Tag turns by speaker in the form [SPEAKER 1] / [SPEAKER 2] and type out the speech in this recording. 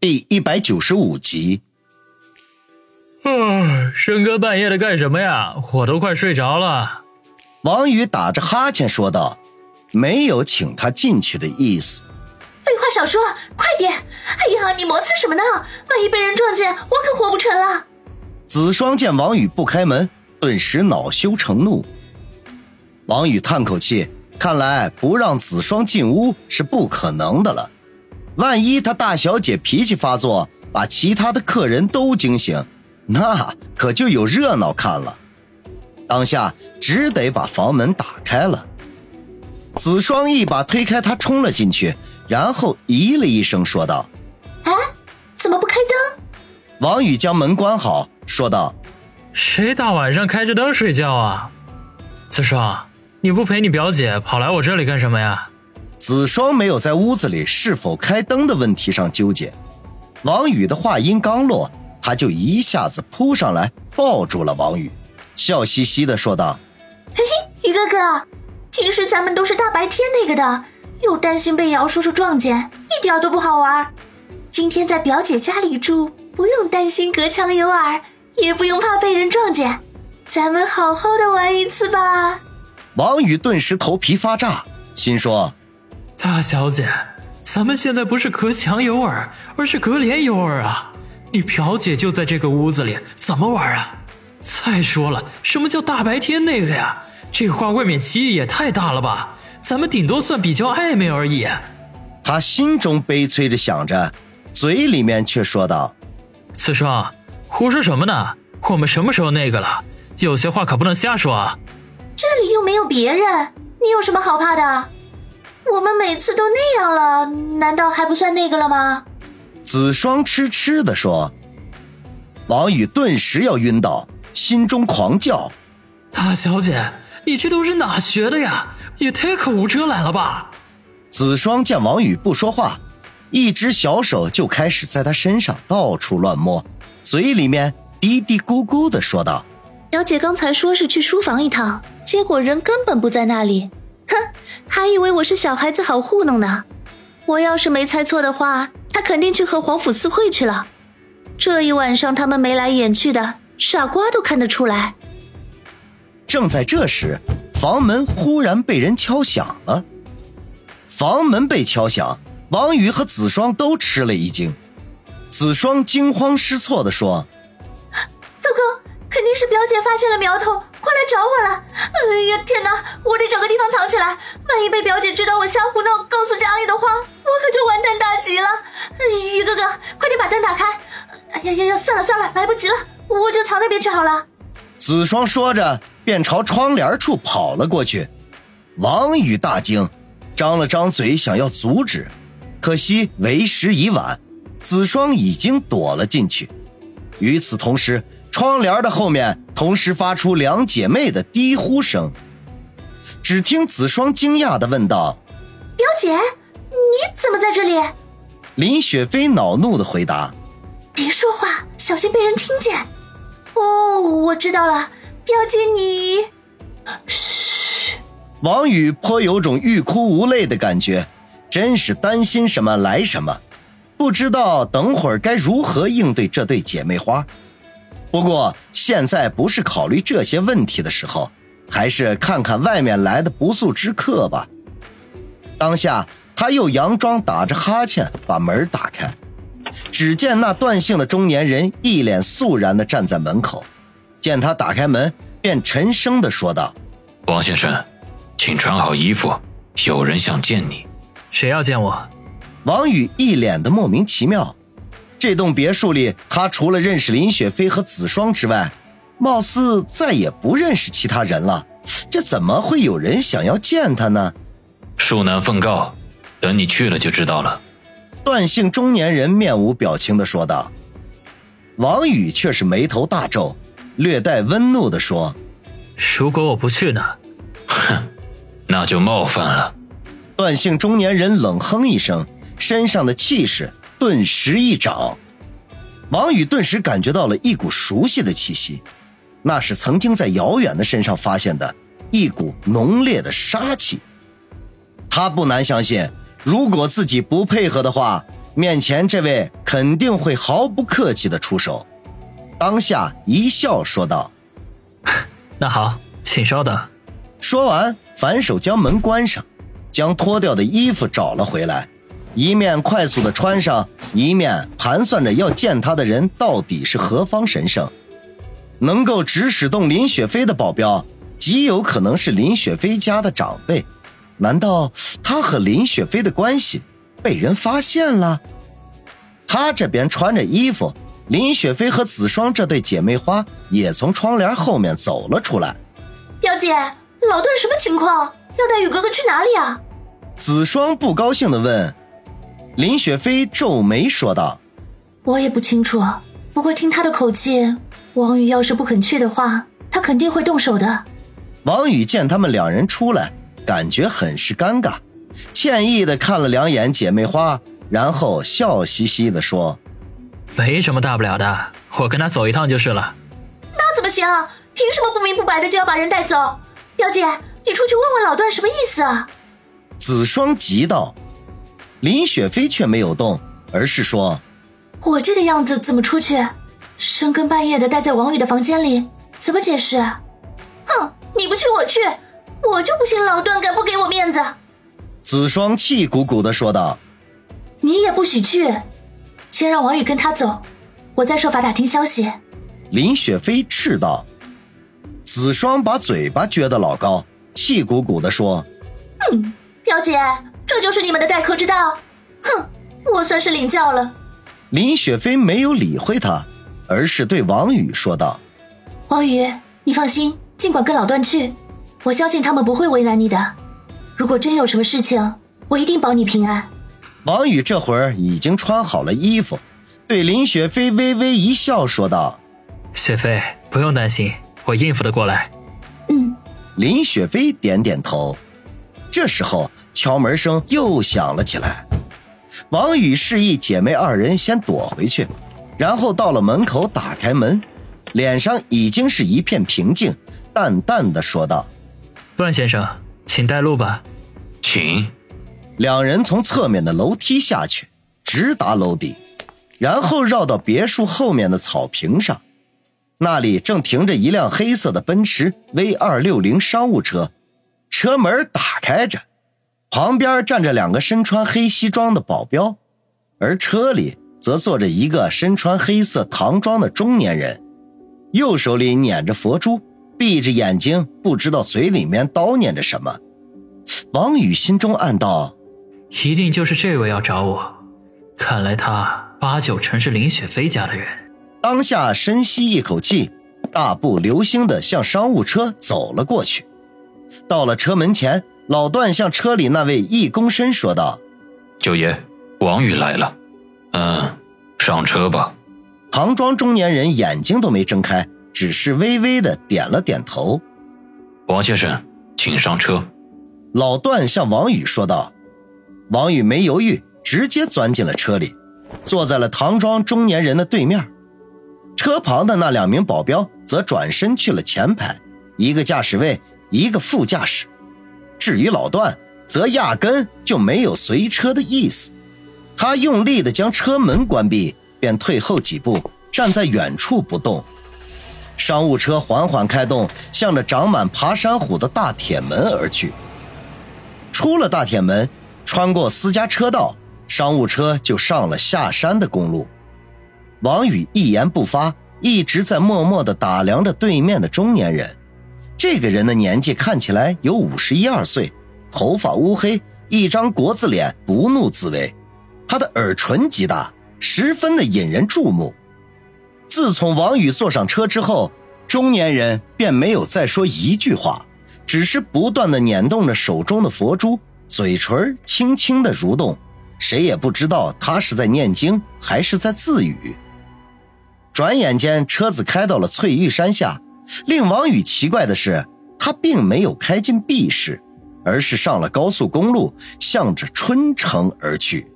[SPEAKER 1] 第一百九十五集。
[SPEAKER 2] 啊，深更半夜的干什么呀？我都快睡着了。
[SPEAKER 1] 王宇打着哈欠说道，没有请他进去的意思。
[SPEAKER 3] 废话少说，快点！哎呀，你磨蹭什么呢？万一被人撞见，我可活不成了。
[SPEAKER 1] 子双见王宇不开门，顿时恼羞成怒。王宇叹口气，看来不让子双进屋是不可能的了。万一他大小姐脾气发作，把其他的客人都惊醒，那可就有热闹看了。当下只得把房门打开了。子双一把推开他，冲了进去，然后咦了一声，说道：“
[SPEAKER 3] 哎，怎么不开灯？”
[SPEAKER 1] 王宇将门关好，说道：“
[SPEAKER 2] 谁大晚上开着灯睡觉啊？子双，你不陪你表姐跑来我这里干什么呀？”
[SPEAKER 1] 子双没有在屋子里是否开灯的问题上纠结。王宇的话音刚落，他就一下子扑上来抱住了王宇，笑嘻嘻的说道：“
[SPEAKER 3] 嘿嘿，宇哥哥，平时咱们都是大白天那个的，又担心被姚叔叔撞见，一点都不好玩。今天在表姐家里住，不用担心隔墙有耳，也不用怕被人撞见，咱们好好的玩一次吧。”
[SPEAKER 1] 王宇顿时头皮发炸，心说。
[SPEAKER 2] 大小姐，咱们现在不是隔墙有耳，而是隔帘有耳啊！你表姐就在这个屋子里，怎么玩啊？再说了，什么叫大白天那个呀？这话未免歧义也太大了吧？咱们顶多算比较暧昧而已。
[SPEAKER 1] 他心中悲催着想着，嘴里面却说道：“
[SPEAKER 2] 子双，胡说什么呢？我们什么时候那个了？有些话可不能瞎说啊！
[SPEAKER 3] 这里又没有别人，你有什么好怕的？”我们每次都那样了，难道还不算那个了吗？
[SPEAKER 1] 子双痴痴的说。王宇顿时要晕倒，心中狂叫：“
[SPEAKER 2] 大小姐，你这都是哪学的呀？也太口无遮拦了吧！”
[SPEAKER 1] 子双见王宇不说话，一只小手就开始在他身上到处乱摸，嘴里面嘀嘀咕咕的说道：“
[SPEAKER 3] 表姐刚才说是去书房一趟，结果人根本不在那里。”哼，还以为我是小孩子好糊弄呢。我要是没猜错的话，他肯定去和皇甫私会去了。这一晚上他们眉来眼去的，傻瓜都看得出来。
[SPEAKER 1] 正在这时，房门忽然被人敲响了。房门被敲响，王宇和子双都吃了一惊。子双惊慌失措地说：“
[SPEAKER 3] 糟糕，肯定是表姐发现了苗头。”快来找我了！哎呀，天哪，我得找个地方藏起来，万一被表姐知道我瞎胡闹，告诉家里的话，我可就完蛋大吉了。宇哥哥，快点把灯打开！哎呀呀呀，算了算了，来不及了，我就藏那边去好了。
[SPEAKER 1] 子双说着，便朝窗帘处跑了过去。王宇大惊，张了张嘴想要阻止，可惜为时已晚，子双已经躲了进去。与此同时，窗帘的后面同时发出两姐妹的低呼声。只听子双惊讶的问道：“
[SPEAKER 3] 表姐，你怎么在这里？”
[SPEAKER 1] 林雪飞恼怒的回答：“
[SPEAKER 3] 别说话，小心被人听见。”哦，我知道了，表姐你……嘘。
[SPEAKER 1] 王宇颇有种欲哭无泪的感觉，真是担心什么来什么，不知道等会儿该如何应对这对姐妹花。不过现在不是考虑这些问题的时候，还是看看外面来的不速之客吧。当下他又佯装打着哈欠，把门打开，只见那段姓的中年人一脸肃然地站在门口，见他打开门，便沉声地说道：“
[SPEAKER 4] 王先生，请穿好衣服，有人想见你。”
[SPEAKER 2] 谁要见我？
[SPEAKER 1] 王宇一脸的莫名其妙。这栋别墅里，他除了认识林雪飞和子双之外，貌似再也不认识其他人了。这怎么会有人想要见他呢？
[SPEAKER 4] 恕难奉告，等你去了就知道了。
[SPEAKER 1] 段姓中年人面无表情的说道。王宇却是眉头大皱，略带温怒的说：“
[SPEAKER 2] 如果我不去呢？”
[SPEAKER 4] 哼，那就冒犯了。
[SPEAKER 1] 段姓中年人冷哼一声，身上的气势。顿时一掌，王宇顿时感觉到了一股熟悉的气息，那是曾经在遥远的身上发现的一股浓烈的杀气。他不难相信，如果自己不配合的话，面前这位肯定会毫不客气的出手。当下一笑说道：“
[SPEAKER 2] 那好，请稍等。”
[SPEAKER 1] 说完，反手将门关上，将脱掉的衣服找了回来，一面快速的穿上，一面盘算着要见他的人到底是何方神圣。能够指使动林雪飞的保镖，极有可能是林雪飞家的长辈。难道他和林雪飞的关系被人发现了？他这边穿着衣服，林雪飞和子双这对姐妹花也从窗帘后面走了出来。
[SPEAKER 3] 表姐，老段什么情况？要带雨哥哥去哪里啊？
[SPEAKER 1] 子双不高兴地问。林雪飞皱眉说道：“
[SPEAKER 3] 我也不清楚，不过听他的口气。”王宇要是不肯去的话，他肯定会动手的。
[SPEAKER 1] 王宇见他们两人出来，感觉很是尴尬，歉意的看了两眼姐妹花，然后笑嘻嘻的说：“
[SPEAKER 2] 没什么大不了的，我跟他走一趟就是了。”
[SPEAKER 3] 那怎么行？凭什么不明不白的就要把人带走？表姐，你出去问问老段什么意思啊？
[SPEAKER 1] 子双急道。林雪飞却没有动，而是说：“
[SPEAKER 3] 我这个样子怎么出去？”深更半夜的待在王宇的房间里，怎么解释？哼，你不去我去，我就不信老段敢不给我面子。
[SPEAKER 1] 子双气鼓鼓的说道：“
[SPEAKER 3] 你也不许去，先让王宇跟他走，我再设法打听消息。”
[SPEAKER 1] 林雪飞斥道。子双把嘴巴撅得老高，气鼓鼓的说：“
[SPEAKER 3] 哼，表姐，这就是你们的待客之道。哼，我算是领教了。”
[SPEAKER 1] 林雪飞没有理会他。而是对王宇说道：“
[SPEAKER 3] 王宇，你放心，尽管跟老段去，我相信他们不会为难你的。如果真有什么事情，我一定保你平安。”
[SPEAKER 1] 王宇这会儿已经穿好了衣服，对林雪飞微微一笑，说道：“
[SPEAKER 2] 雪飞，不用担心，我应付得过来。”
[SPEAKER 3] 嗯，
[SPEAKER 1] 林雪飞点点头。这时候敲门声又响了起来，王宇示意姐妹二人先躲回去。然后到了门口，打开门，脸上已经是一片平静，淡淡的说道：“
[SPEAKER 2] 段先生，请带路吧。”
[SPEAKER 4] 请。
[SPEAKER 1] 两人从侧面的楼梯下去，直达楼底，然后绕到别墅后面的草坪上，那里正停着一辆黑色的奔驰 V 二六零商务车，车门打开着，旁边站着两个身穿黑西装的保镖，而车里。则坐着一个身穿黑色唐装的中年人，右手里捻着佛珠，闭着眼睛，不知道嘴里面叨念着什么。王宇心中暗道：“
[SPEAKER 2] 一定就是这位要找我，看来他八九成是林雪飞家的人。”
[SPEAKER 1] 当下深吸一口气，大步流星地向商务车走了过去。到了车门前，老段向车里那位一躬身说道：“
[SPEAKER 4] 九爷，王宇来了。”嗯，上车吧。
[SPEAKER 1] 唐庄中年人眼睛都没睁开，只是微微的点了点头。
[SPEAKER 4] 王先生，请上车。
[SPEAKER 1] 老段向王宇说道。王宇没犹豫，直接钻进了车里，坐在了唐庄中年人的对面。车旁的那两名保镖则转身去了前排，一个驾驶位，一个副驾驶。至于老段，则压根就没有随车的意思。他用力地将车门关闭，便退后几步，站在远处不动。商务车缓缓开动，向着长满爬山虎的大铁门而去。出了大铁门，穿过私家车道，商务车就上了下山的公路。王宇一言不发，一直在默默地打量着对面的中年人。这个人的年纪看起来有五十一二岁，头发乌黑，一张国字脸，不怒自威。他的耳唇极大，十分的引人注目。自从王宇坐上车之后，中年人便没有再说一句话，只是不断的捻动着手中的佛珠，嘴唇轻轻的蠕动，谁也不知道他是在念经还是在自语。转眼间，车子开到了翠玉山下。令王宇奇怪的是，他并没有开进 B 市，而是上了高速公路，向着春城而去。